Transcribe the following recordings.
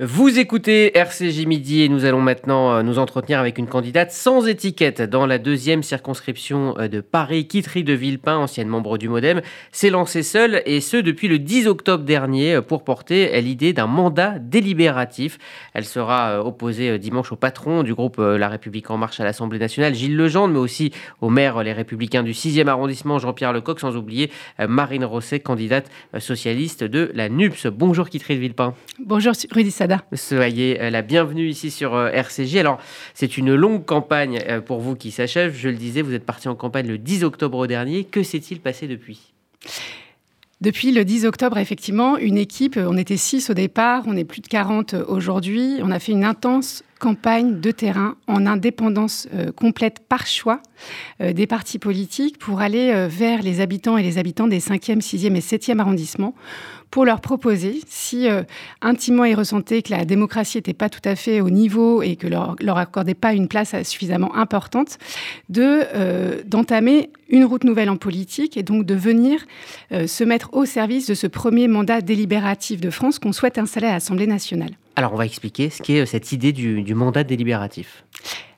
Vous écoutez RCJ Midi et nous allons maintenant euh, nous entretenir avec une candidate sans étiquette dans la deuxième circonscription euh, de Paris. Kitry de Villepin, ancienne membre du Modem, s'est lancée seule et ce depuis le 10 octobre dernier euh, pour porter l'idée d'un mandat délibératif. Elle sera opposée dimanche au patron du groupe La République En Marche à l'Assemblée nationale, Gilles Legendre, mais aussi au maire Les Républicains du 6e arrondissement, Jean-Pierre Lecoq, sans oublier Marine Rosset, candidate socialiste de la NUPS. Bonjour Kitry de Villepin? Bonjour Rudy Soyez euh, la bienvenue ici sur euh, RCJ. Alors, c'est une longue campagne euh, pour vous qui s'achève. Je le disais, vous êtes parti en campagne le 10 octobre dernier. Que s'est-il passé depuis? Depuis le 10 octobre, effectivement, une équipe, on était 6 au départ, on est plus de 40 aujourd'hui. On a fait une intense campagne de terrain en indépendance complète par choix des partis politiques pour aller vers les habitants et les habitants des 5e, 6e et 7e arrondissements pour leur proposer, si euh, intimement ils ressentaient que la démocratie n'était pas tout à fait au niveau et que leur, leur accordait pas une place suffisamment importante, de euh, d'entamer une route nouvelle en politique et donc de venir euh, se mettre au service de ce premier mandat délibératif de France qu'on souhaite installer à l'Assemblée nationale. Alors on va expliquer ce qu'est cette idée du, du mandat délibératif.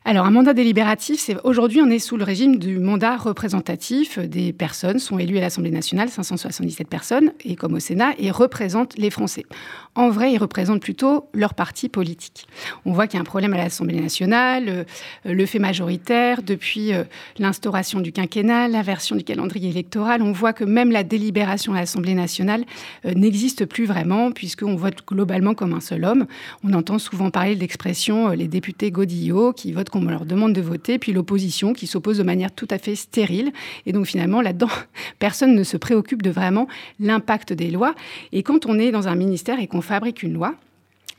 Alors, un mandat délibératif, c'est aujourd'hui, on est sous le régime du mandat représentatif. Des personnes sont élues à l'Assemblée nationale, 577 personnes, et comme au Sénat, et représentent les Français. En vrai, ils représentent plutôt leur parti politique. On voit qu'il y a un problème à l'Assemblée nationale, euh, le fait majoritaire, depuis euh, l'instauration du quinquennat, l'inversion du calendrier électoral. On voit que même la délibération à l'Assemblée nationale euh, n'existe plus vraiment, puisqu'on vote globalement comme un seul homme. On entend souvent parler de l'expression les députés godillots qui votent on leur demande de voter, puis l'opposition qui s'oppose de manière tout à fait stérile. Et donc finalement, là-dedans, personne ne se préoccupe de vraiment l'impact des lois. Et quand on est dans un ministère et qu'on fabrique une loi,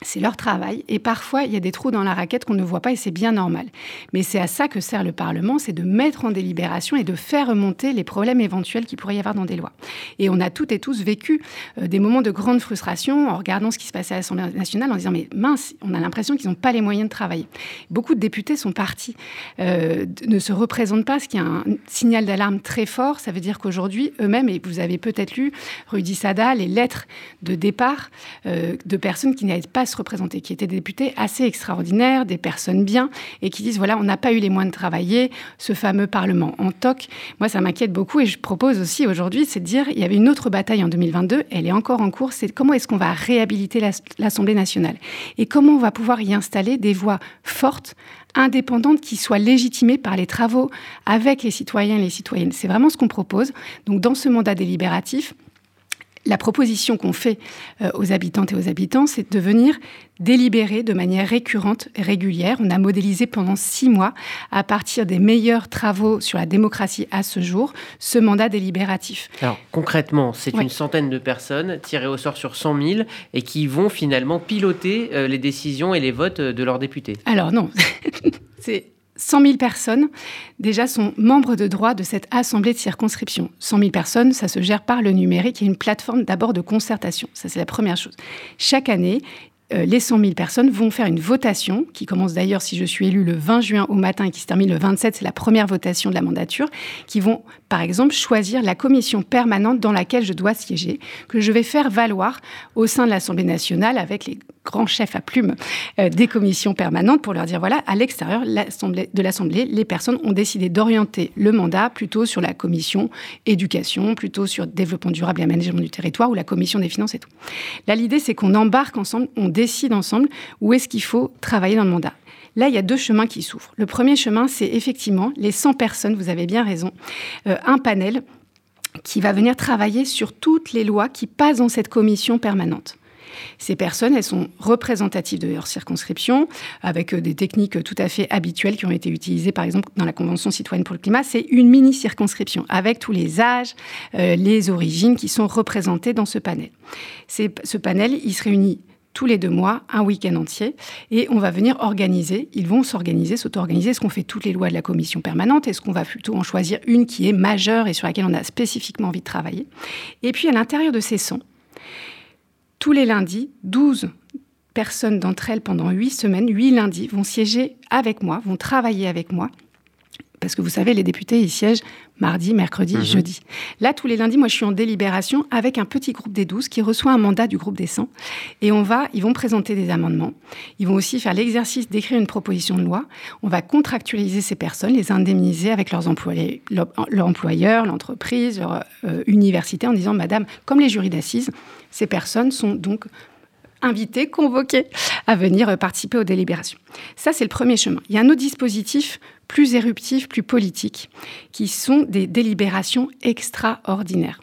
c'est leur travail et parfois il y a des trous dans la raquette qu'on ne voit pas et c'est bien normal. Mais c'est à ça que sert le Parlement, c'est de mettre en délibération et de faire remonter les problèmes éventuels qu'il pourrait y avoir dans des lois. Et on a toutes et tous vécu euh, des moments de grande frustration en regardant ce qui se passait à l'Assemblée nationale en disant mais mince, on a l'impression qu'ils n'ont pas les moyens de travailler. Beaucoup de députés sont partis, euh, ne se représentent pas, ce qui est un signal d'alarme très fort. Ça veut dire qu'aujourd'hui eux-mêmes, et vous avez peut-être lu Rudy Sada, les lettres de départ euh, de personnes qui n'avaient pas se représenter, qui étaient des députés assez extraordinaires, des personnes bien, et qui disent voilà, on n'a pas eu les moyens de travailler, ce fameux Parlement en toc. Moi, ça m'inquiète beaucoup, et je propose aussi aujourd'hui, c'est de dire il y avait une autre bataille en 2022, elle est encore en cours, c'est comment est-ce qu'on va réhabiliter l'Assemblée nationale? Et comment on va pouvoir y installer des voix fortes indépendantes qui soient légitimées par les travaux avec les citoyens et les citoyennes. C'est vraiment ce qu'on propose. Donc dans ce mandat délibératif, la proposition qu'on fait euh, aux habitantes et aux habitants, c'est de venir délibérer de manière récurrente et régulière. On a modélisé pendant six mois, à partir des meilleurs travaux sur la démocratie à ce jour, ce mandat délibératif. Alors concrètement, c'est une centaine de personnes tirées au sort sur 100 000 et qui vont finalement piloter euh, les décisions et les votes de leurs députés. Alors non, c'est 100 000 personnes, déjà, sont membres de droit de cette assemblée de circonscription. 100 000 personnes, ça se gère par le numérique. A une plateforme d'abord de concertation. Ça, c'est la première chose. Chaque année, euh, les 100 000 personnes vont faire une votation, qui commence d'ailleurs, si je suis élu, le 20 juin au matin et qui se termine le 27, c'est la première votation de la mandature, qui vont, par exemple, choisir la commission permanente dans laquelle je dois siéger, que je vais faire valoir au sein de l'Assemblée nationale avec les grands chefs à plumes euh, des commissions permanentes pour leur dire, voilà, à l'extérieur de l'Assemblée, les personnes ont décidé d'orienter le mandat plutôt sur la commission éducation, plutôt sur développement durable et aménagement du territoire ou la commission des finances et tout. Là, l'idée, c'est qu'on embarque ensemble, on décide ensemble où est-ce qu'il faut travailler dans le mandat. Là, il y a deux chemins qui s'ouvrent. Le premier chemin, c'est effectivement les 100 personnes, vous avez bien raison, euh, un panel qui va venir travailler sur toutes les lois qui passent dans cette commission permanente. Ces personnes, elles sont représentatives de leur circonscription, avec euh, des techniques tout à fait habituelles qui ont été utilisées, par exemple, dans la Convention citoyenne pour le climat. C'est une mini-circonscription, avec tous les âges, euh, les origines qui sont représentées dans ce panel. Ce panel, il se réunit tous les deux mois, un week-end entier, et on va venir organiser, ils vont s'organiser, s'auto-organiser, est-ce qu'on fait toutes les lois de la commission permanente, est-ce qu'on va plutôt en choisir une qui est majeure et sur laquelle on a spécifiquement envie de travailler? Et puis à l'intérieur de ces 100, tous les lundis, 12 personnes d'entre elles pendant 8 semaines, 8 lundis, vont siéger avec moi, vont travailler avec moi, parce que vous savez, les députés, ils siègent mardi, mercredi, mhm. jeudi. Là, tous les lundis, moi, je suis en délibération avec un petit groupe des 12 qui reçoit un mandat du groupe des 100. Et on va, ils vont présenter des amendements. Ils vont aussi faire l'exercice d'écrire une proposition de loi. On va contractualiser ces personnes, les indemniser avec leurs employés, leur, employeur, l'entreprise, leur euh, université, en disant, Madame, comme les jurys d'assises, ces personnes sont donc invitées, convoquées à venir participer aux délibérations. Ça, c'est le premier chemin. Il y a un autre dispositif plus éruptifs, plus politiques, qui sont des délibérations extraordinaires.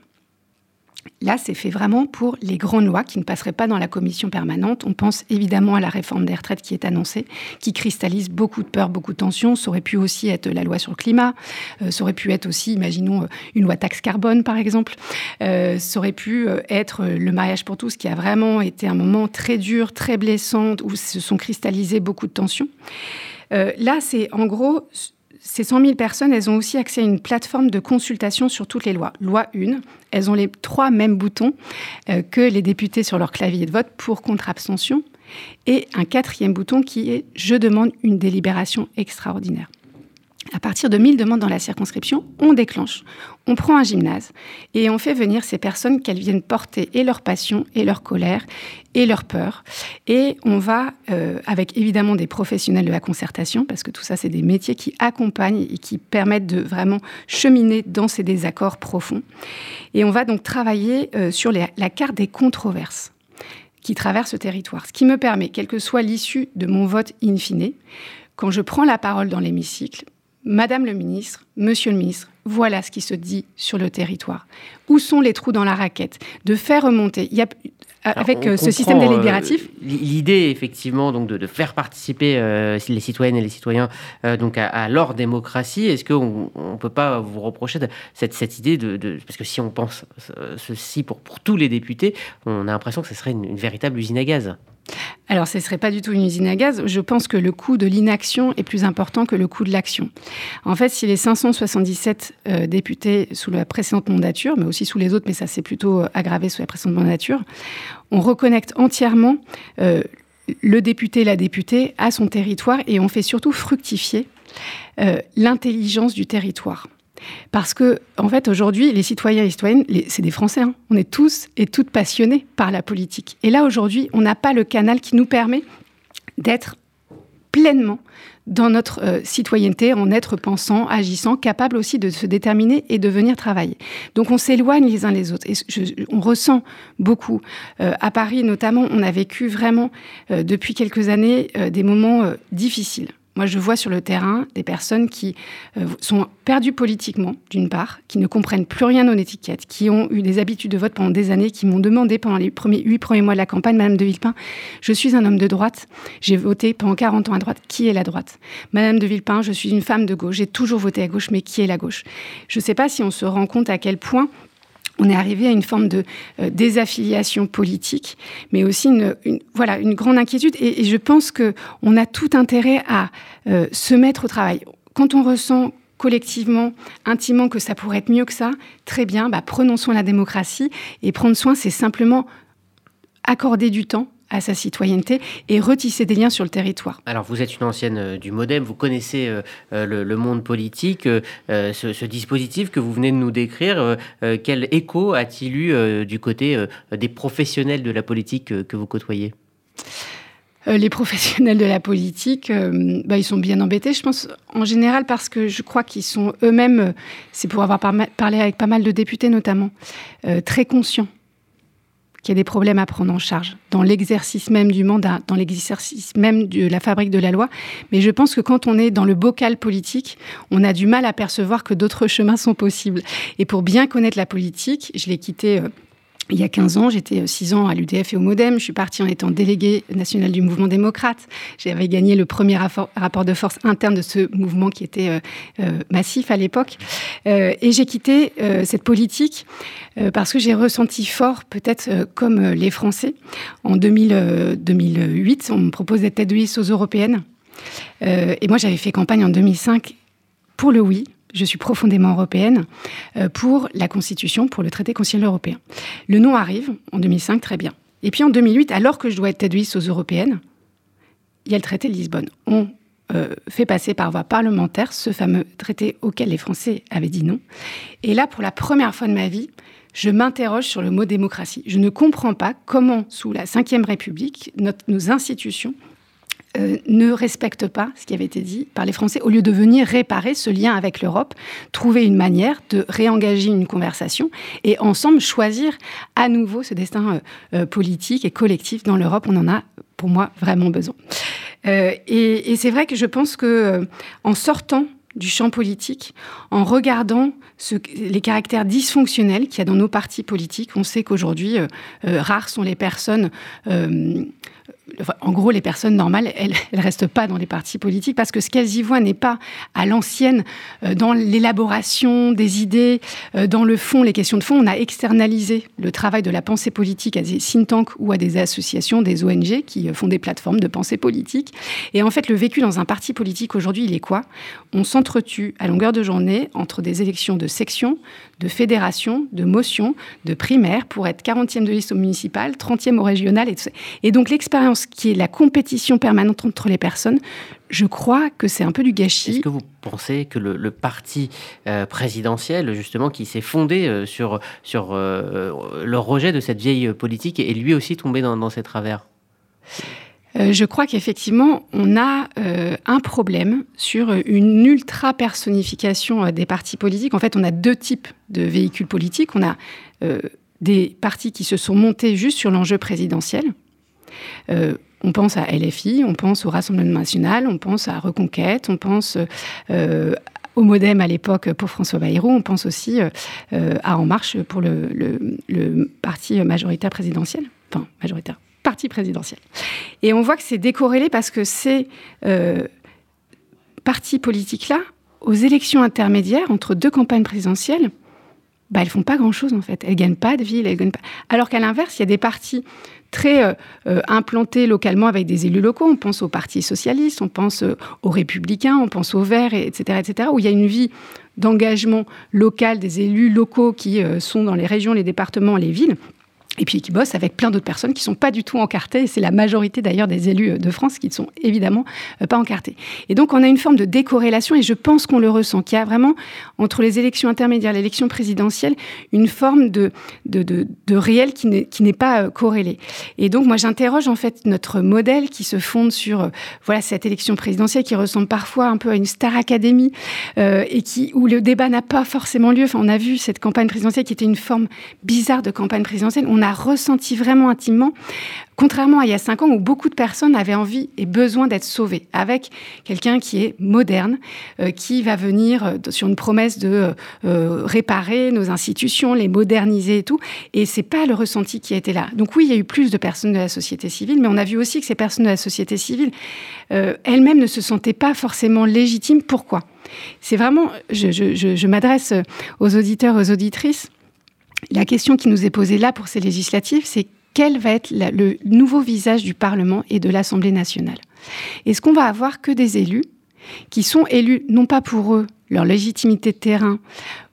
Là, c'est fait vraiment pour les grandes lois qui ne passeraient pas dans la commission permanente. On pense évidemment à la réforme des retraites qui est annoncée, qui cristallise beaucoup de peur, beaucoup de tensions. Ça aurait pu aussi être la loi sur le climat. Euh, ça aurait pu être aussi, imaginons, euh, une loi taxe carbone, par exemple. Euh, ça aurait pu être le mariage pour tous, qui a vraiment été un moment très dur, très blessant, où se sont cristallisées beaucoup de tensions. Euh, là, c'est en gros, ces 100 000 personnes, elles ont aussi accès à une plateforme de consultation sur toutes les lois. Loi 1, elles ont les trois mêmes boutons euh, que les députés sur leur clavier de vote pour contre-abstention. Et un quatrième bouton qui est Je demande une délibération extraordinaire. À partir de 1000 demandes dans la circonscription, on déclenche, on prend un gymnase et on fait venir ces personnes qu'elles viennent porter et leur passion et leur colère et leur peur. Et on va, euh, avec évidemment des professionnels de la concertation, parce que tout ça, c'est des métiers qui accompagnent et qui permettent de vraiment cheminer dans ces désaccords profonds. Et on va donc travailler euh, sur la carte des controverses qui traversent ce territoire. Ce qui me permet, quelle que soit l'issue de mon vote in fine, quand je prends la parole dans l'hémicycle, Madame le ministre, Monsieur le ministre, voilà ce qui se dit sur le territoire. Où sont les trous dans la raquette De faire remonter? Il y a, avec euh, ce système euh, délibératif? L'idée, effectivement, donc de, faire participer euh, les citoyennes et les citoyens donc à, leur démocratie, est-ce qu'on ne peut pas vous reprocher cette, cette idée de, Parce que si on pense ceci pour, pour tous les députés, on a l'impression que ce serait une véritable usine à gaz alors, ce ne serait pas du tout une usine à gaz. Je pense que le coût de l'inaction est plus important que le coût de l'action. En fait, si les 577 euh, députés sous la précédente mandature, mais aussi sous les autres, mais ça s'est plutôt euh, aggravé sous la précédente mandature, on reconnecte entièrement euh, le député, la députée à son territoire et on fait surtout fructifier l'intelligence du territoire. Parce que, en fait, aujourd'hui, les citoyens et citoyennes, c'est des Français. Hein. On est tous et toutes passionnés par la politique. Et là, aujourd'hui, on n'a pas le canal qui nous permet d'être pleinement dans notre euh, citoyenneté, en être pensant, agissant, capable aussi de se déterminer et de venir travailler. Donc on s'éloigne les uns les autres. Et on ressent beaucoup. Euh, à Paris notamment, on a vécu vraiment euh, depuis quelques années des moments difficiles. Moi, je vois sur le terrain des personnes qui euh, sont perdues politiquement, d'une part, qui ne comprennent plus rien aux étiquettes, qui ont eu des habitudes de vote pendant des années, qui m'ont demandé pendant les premiers, huit premiers mois de la campagne, Madame de Villepin, je suis un homme de droite, j'ai voté pendant 40 ans à droite, qui est la droite? Madame de Villepin, je suis une femme de gauche, j'ai toujours voté à gauche, mais qui est la gauche? Je ne sais pas si on se rend compte à quel point on est arrivé à une forme de euh, désaffiliation politique, mais aussi une, voilà, une grande inquiétude. Et, je pense qu'on a tout intérêt à euh, se mettre au travail. Quand on ressent collectivement, intimement, que ça pourrait être mieux que ça, très bien, bah, prenons soin de la démocratie. Et prendre soin, c'est simplement accorder du temps à sa citoyenneté et retisser des liens sur le territoire. Alors vous êtes une ancienne euh, du Modem, vous connaissez euh, euh, le, monde politique, ce, dispositif que vous venez de nous décrire, quel écho a-t-il eu du côté des professionnels de la politique que vous côtoyez? Les professionnels de la politique, bah, ils sont bien embêtés, je pense, en général, parce que je crois qu'ils sont eux-mêmes, c'est pour avoir parlé avec pas mal de députés notamment, très conscients qu'il y a des problèmes à prendre en charge dans l'exercice même du mandat, dans l'exercice même de la fabrique de la loi. Mais je pense que quand on est dans le bocal politique, on a du mal à percevoir que d'autres chemins sont possibles. Et pour bien connaître la politique, je l'ai quitté euh, il y a 15 ans, j'étais 6 euh, ans à l'UDF et au Modem. Je suis partie en étant déléguée nationale du mouvement démocrate. J'avais gagné le premier rapport de force interne de ce mouvement qui était euh, euh, massif à l'époque. et j'ai quitté cette politique parce que j'ai ressenti fort, peut-être comme les Français, en 2000, 2008, on me propose d'être tête de liste aux européennes. et moi, j'avais fait campagne en 2005 pour le oui, je suis profondément européenne, euh, pour la Constitution, pour le traité constitutionnel européen. Le nom arrive en 2005, très bien. Et puis en 2008, alors que je dois être tête aux européennes, il y a le traité de Lisbonne. On fait passer par voie parlementaire ce fameux traité auquel les Français avaient dit non. Et là, pour la première fois de ma vie, je m'interroge sur le mot démocratie. Je ne comprends pas comment, sous la Ve République, nos institutions euh, ne respectent pas ce qui avait été dit par les Français, au lieu de venir réparer ce lien avec l'Europe, trouver une manière de réengager une conversation et ensemble choisir à nouveau ce destin euh, euh, politique et collectif dans l'Europe. On en a, pour moi, vraiment besoin. et, c'est vrai que je pense que en sortant du champ politique, en regardant les caractères dysfonctionnels qu'il y a dans nos partis politiques. On sait qu'aujourd'hui, rares sont les personnes en gros, les personnes normales, elles ne restent pas dans les partis politiques parce que ce qu'elles y voient n'est pas à l'ancienne euh, dans l'élaboration des idées, euh, dans le fond, les questions de fond. On a externalisé le travail de la pensée politique à des think tanks ou à des associations, des ONG qui euh, font des plateformes de pensée politique. Et en fait, le vécu dans un parti politique aujourd'hui, il est quoi? On s'entretue à longueur de journée entre des élections de section, de fédération, de motion, de primaire pour être 40e de liste au municipal, 30e au régional et tout ça. Et donc l'expérience qui est la compétition permanente entre les personnes, je crois que c'est un peu du gâchis. Est-ce que vous pensez que le, parti euh, présidentiel, justement, qui s'est fondé euh, sur, sur euh, le rejet de cette vieille politique, est lui aussi tombé dans, dans ces travers? Je crois qu'effectivement, on a un problème sur une ultra-personnification des partis politiques. En fait, on a deux types de véhicules politiques. On a des partis qui se sont montés juste sur l'enjeu présidentiel. On pense à LFI, on pense au Rassemblement national, on pense à Reconquête, on pense au Modem à l'époque pour François Bayrou, on pense aussi à En Marche pour le, parti majoritaire présidentiel, enfin majoritaire parti présidentiel. Et on voit que c'est décorrélé parce que ces euh, partis politiques-là, aux élections intermédiaires entre deux campagnes présidentielles, bah, elles font pas grand-chose en fait. Elles gagnent pas de ville, elles gagnent pas. Alors qu'à l'inverse, il y a des partis très euh, euh, implantés localement avec des élus locaux. On pense au Parti socialiste, on pense aux Républicains, on pense aux Verts, etc., etc., où il y a une vie d'engagement local des élus locaux qui sont dans les régions, les départements, les villes et puis qui bossent avec plein d'autres personnes qui sont pas du tout encartées. Et c'est la majorité d'ailleurs des élus de France qui ne sont évidemment euh, pas encartés. Et donc on a une forme de décorrélation et je pense qu'on le ressent, qu'il y a vraiment entre les élections intermédiaires et l'élection présidentielle une forme de, de, de, réel qui n'est pas euh, corrélé. Et donc moi j'interroge en fait notre modèle qui se fonde sur euh, voilà cette élection présidentielle qui ressemble parfois un peu à une star académie et qui où le débat n'a pas forcément lieu. Enfin on a vu cette campagne présidentielle qui était une forme bizarre de campagne présidentielle. Ressenti vraiment intimement, contrairement à il y a cinq ans où beaucoup de personnes avaient envie et besoin d'être sauvées, avec quelqu'un qui est moderne, euh, qui va venir euh, sur une promesse de euh, réparer nos institutions, les moderniser et tout. Et c'est pas le ressenti qui été là. Donc oui, il y a eu plus de personnes de la société civile, mais on a vu aussi que ces personnes de la société civile elles-mêmes ne se sentaient pas forcément légitimes. Pourquoi? C'est vraiment, je m'adresse aux auditeurs, aux auditrices. La question qui nous est posée là pour ces législatives, c'est quel va être le nouveau visage du Parlement et de l'Assemblée nationale Est-ce qu'on va avoir que des élus qui sont élus non pas pour eux, leur légitimité de terrain,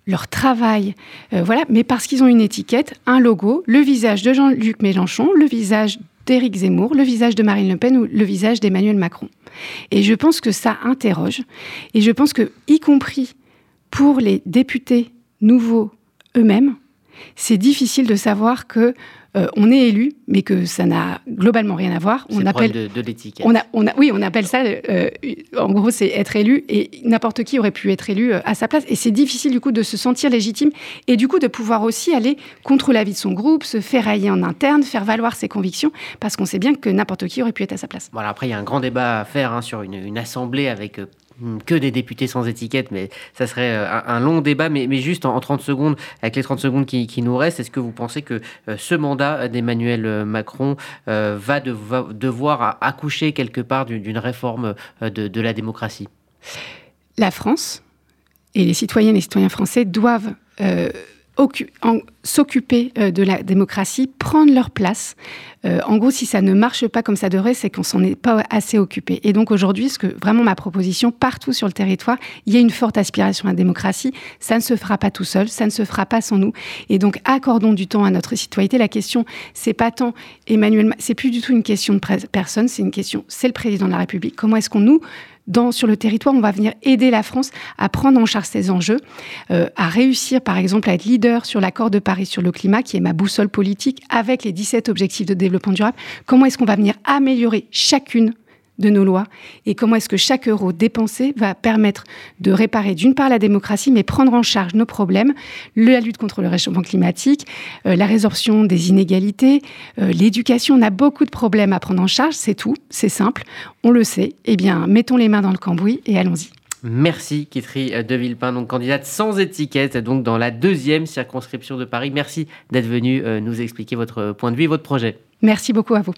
leur travail, euh, mais parce qu'ils ont une étiquette, un logo, le visage de Jean-Luc Mélenchon, le visage d'Éric Zemmour, le visage de Marine Le Pen ou le visage d'Emmanuel Macron. Et je pense que ça interroge, et je pense que, y compris pour les députés nouveaux eux-mêmes, c'est difficile de savoir que euh, on est élu, mais que ça n'a globalement rien à voir. On appelle de, de l'étiquette. On a, on a, oui, on appelle ça. Euh, en gros, c'est être élu, et n'importe qui aurait pu être élu euh, à sa place. Et c'est difficile du coup de se sentir légitime et du coup de pouvoir aussi aller contre l'avis de son groupe, se faire railler en interne, faire valoir ses convictions, parce qu'on sait bien que n'importe qui aurait pu être à sa place. Voilà. Après, il y a un grand débat à faire hein, sur une, une, assemblée avec que des députés sans étiquette, mais ça serait euh, un, long débat. Mais, juste en, 30 secondes, avec les 30 secondes qui, nous restent, est-ce que vous pensez que euh, ce mandat d'Emmanuel euh, Macron va, devoir accoucher quelque part d'une réforme de, la démocratie? La France et les citoyennes et citoyens français doivent s'occuper euh, de la démocratie, prendre leur place. Euh, en gros, si ça ne marche pas comme ça devrait, c'est qu'on s'en est pas assez occupé. Et donc aujourd'hui, ce que vraiment ma proposition, partout sur le territoire, il y a une forte aspiration à la démocratie. Ça ne se fera pas tout seul, ça ne se fera pas sans nous. Et donc accordons du temps à notre citoyenneté. La question, c'est pas tant Emmanuel, c'est plus du tout une question de personne, c'est une question, c'est le président de la République. Comment est-ce qu'on nous dans, sur le territoire, on va venir aider la France à prendre en charge ces enjeux, euh, à réussir par exemple à être leader sur l'accord de Paris sur le climat, qui est ma boussole politique, avec les 17 objectifs de développement durable. Comment est-ce qu'on va venir améliorer chacune de nos lois et comment est-ce que chaque euro dépensé va permettre de réparer d'une part la démocratie, mais prendre en charge nos problèmes, la lutte contre le réchauffement climatique, euh, la résorption des inégalités, euh, l'éducation. On a beaucoup de problèmes à prendre en charge, c'est tout, c'est simple, on le sait. Eh bien, mettons les mains dans le cambouis et allons-y. Merci Kitry de Villepin, donc candidate sans étiquette, donc dans la deuxième circonscription de Paris. Merci d'être venue euh, nous expliquer votre point de vue et votre projet. Merci beaucoup à vous.